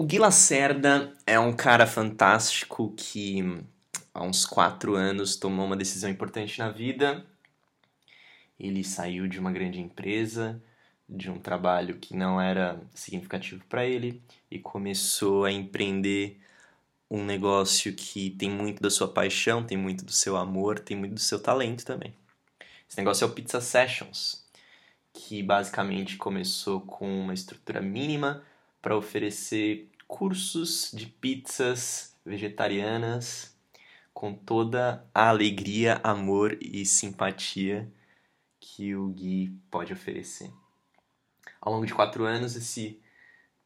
O Gui Lacerda é um cara fantástico que há uns quatro anos tomou uma decisão importante na vida. Ele saiu de uma grande empresa, de um trabalho que não era significativo para ele e começou a empreender um negócio que tem muito da sua paixão, tem muito do seu amor, tem muito do seu talento também. Esse negócio é o Pizza Sessions, que basicamente começou com uma estrutura mínima para oferecer cursos de pizzas vegetarianas com toda a alegria, amor e simpatia que o Gui pode oferecer. Ao longo de quatro anos, esse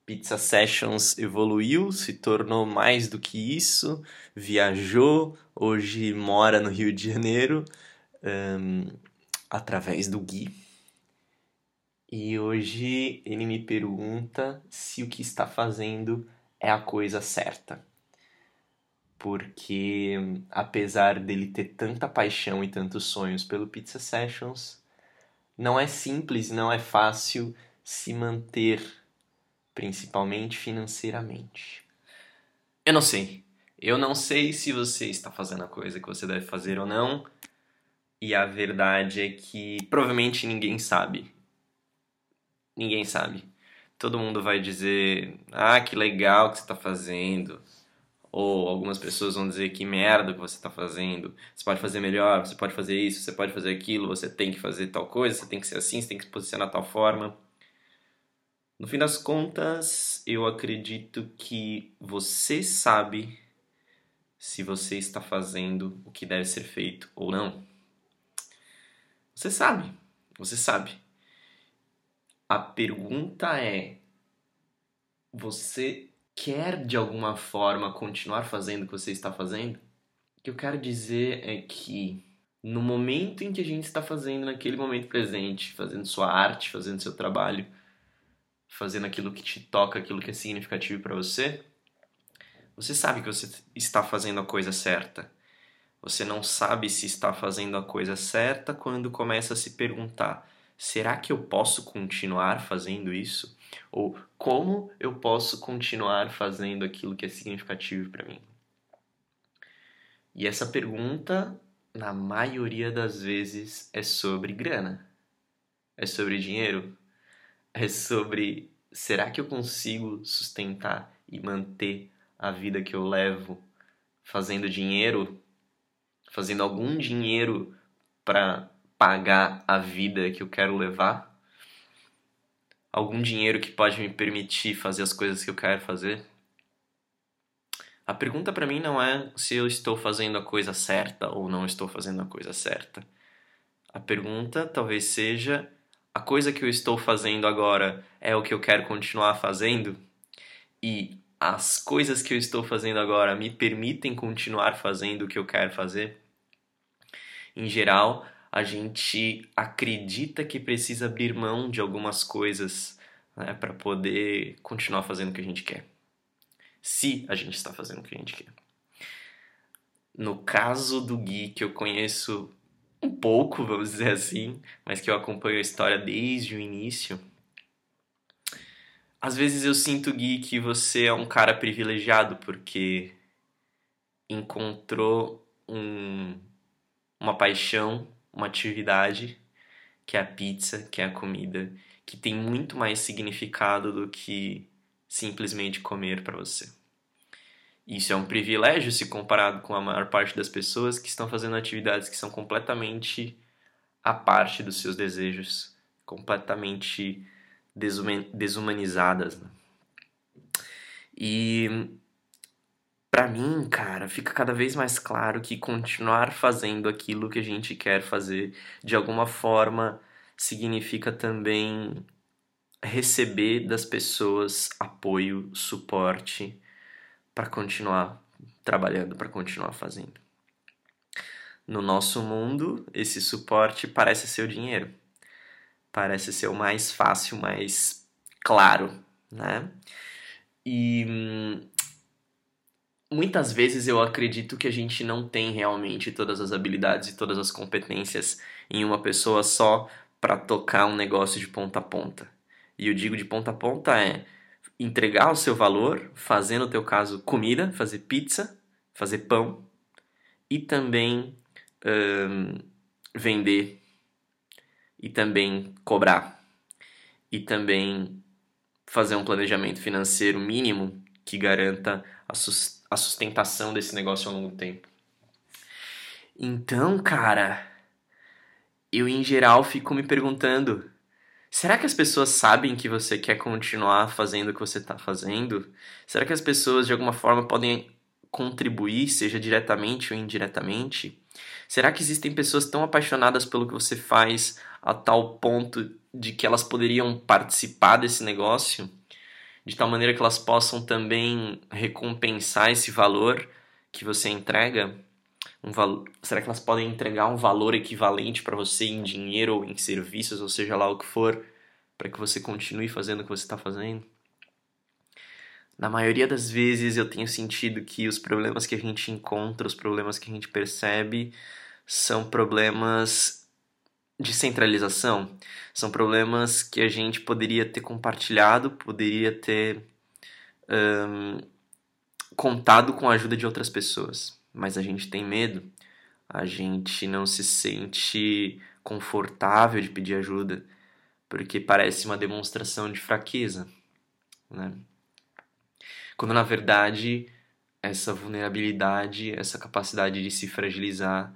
Pizza Sessions evoluiu, se tornou mais do que isso, viajou, hoje mora no Rio de Janeiro um, através do Gui. E hoje ele me pergunta se o que está fazendo é a coisa certa. Porque apesar dele ter tanta paixão e tantos sonhos pelo Pizza Sessions, não é simples, não é fácil se manter, principalmente financeiramente. Eu não sei. Eu não sei se você está fazendo a coisa que você deve fazer ou não. E a verdade é que provavelmente ninguém sabe. Ninguém sabe todo mundo vai dizer: ah, que legal que você está fazendo. Ou algumas pessoas vão dizer que merda que você está fazendo. Você pode fazer melhor, você pode fazer isso, você pode fazer aquilo, você tem que fazer tal coisa, você tem que ser assim, você tem que se posicionar tal forma. No fim das contas, eu acredito que você sabe se você está fazendo o que deve ser feito ou não. Você sabe, você sabe. A pergunta é: você quer de alguma forma continuar fazendo o que você está fazendo? O que eu quero dizer é que no momento em que a gente está fazendo, naquele momento presente, fazendo sua arte, fazendo seu trabalho, fazendo aquilo que te toca, aquilo que é significativo para você, você sabe que você está fazendo a coisa certa. Você não sabe se está fazendo a coisa certa quando começa a se perguntar: será que eu posso continuar fazendo isso? Ou como eu posso continuar fazendo aquilo que é significativo para mim? E essa pergunta, na maioria das vezes, é sobre grana. É sobre dinheiro. É sobre será que eu consigo sustentar e manter a vida que eu levo fazendo dinheiro, fazendo algum dinheiro para pagar a vida que eu quero levar? Algum dinheiro que pode me permitir fazer as coisas que eu quero fazer? A pergunta para mim não é se eu estou fazendo a coisa certa ou não estou fazendo a coisa certa. A pergunta talvez seja: a coisa que eu estou fazendo agora é o que eu quero continuar fazendo? E as coisas que eu estou fazendo agora me permitem continuar fazendo o que eu quero fazer? Em geral, a gente acredita que precisa abrir mão de algumas coisas né, para poder continuar fazendo o que a gente quer. Se a gente está fazendo o que a gente quer. No caso do Gui, que eu conheço um pouco, vamos dizer assim, mas que eu acompanho a história desde o início. Às vezes eu sinto, Gui, que você é um cara privilegiado porque encontrou um, uma paixão uma atividade, que é a pizza, que é a comida, que tem muito mais significado do que simplesmente comer para você. Isso é um privilégio se comparado com a maior parte das pessoas que estão fazendo atividades que são completamente à parte dos seus desejos, completamente desumanizadas. Né? E para mim, cara, fica cada vez mais claro que continuar fazendo aquilo que a gente quer fazer de alguma forma significa também receber das pessoas apoio, suporte para continuar trabalhando, para continuar fazendo. No nosso mundo, esse suporte parece ser o dinheiro. Parece ser o mais fácil, mais claro, né? E hum, muitas vezes eu acredito que a gente não tem realmente todas as habilidades e todas as competências em uma pessoa só para tocar um negócio de ponta a ponta. E eu digo de ponta a ponta é entregar o seu valor, fazer no teu caso comida, fazer pizza, fazer pão e também hum, vender e também cobrar e também fazer um planejamento financeiro mínimo que garanta a, sus a sustentação desse negócio ao longo do tempo. Então, cara, eu em geral fico me perguntando Será que as pessoas sabem que você quer continuar fazendo o que você está fazendo? Será que as pessoas de alguma forma podem contribuir, seja diretamente ou indiretamente? Será que existem pessoas tão apaixonadas pelo que você faz a tal ponto de que elas poderiam participar desse negócio? De tal maneira que elas possam também recompensar esse valor que você entrega? Um val... Será que elas podem entregar um valor equivalente para você em dinheiro ou em serviços, ou seja lá o que for, para que você continue fazendo o que você está fazendo? Na maioria das vezes eu tenho sentido que os problemas que a gente encontra, os problemas que a gente percebe, são problemas de centralização. São problemas que a gente poderia ter compartilhado, poderia ter um, contado com a ajuda de outras pessoas mas a gente tem medo, a gente não se sente confortável de pedir ajuda, porque parece uma demonstração de fraqueza, né? Quando na verdade essa vulnerabilidade, essa capacidade de se fragilizar,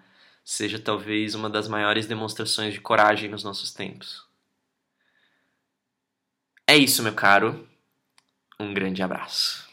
seja talvez uma das maiores demonstrações de coragem nos nossos tempos. É isso, meu caro. Um grande abraço.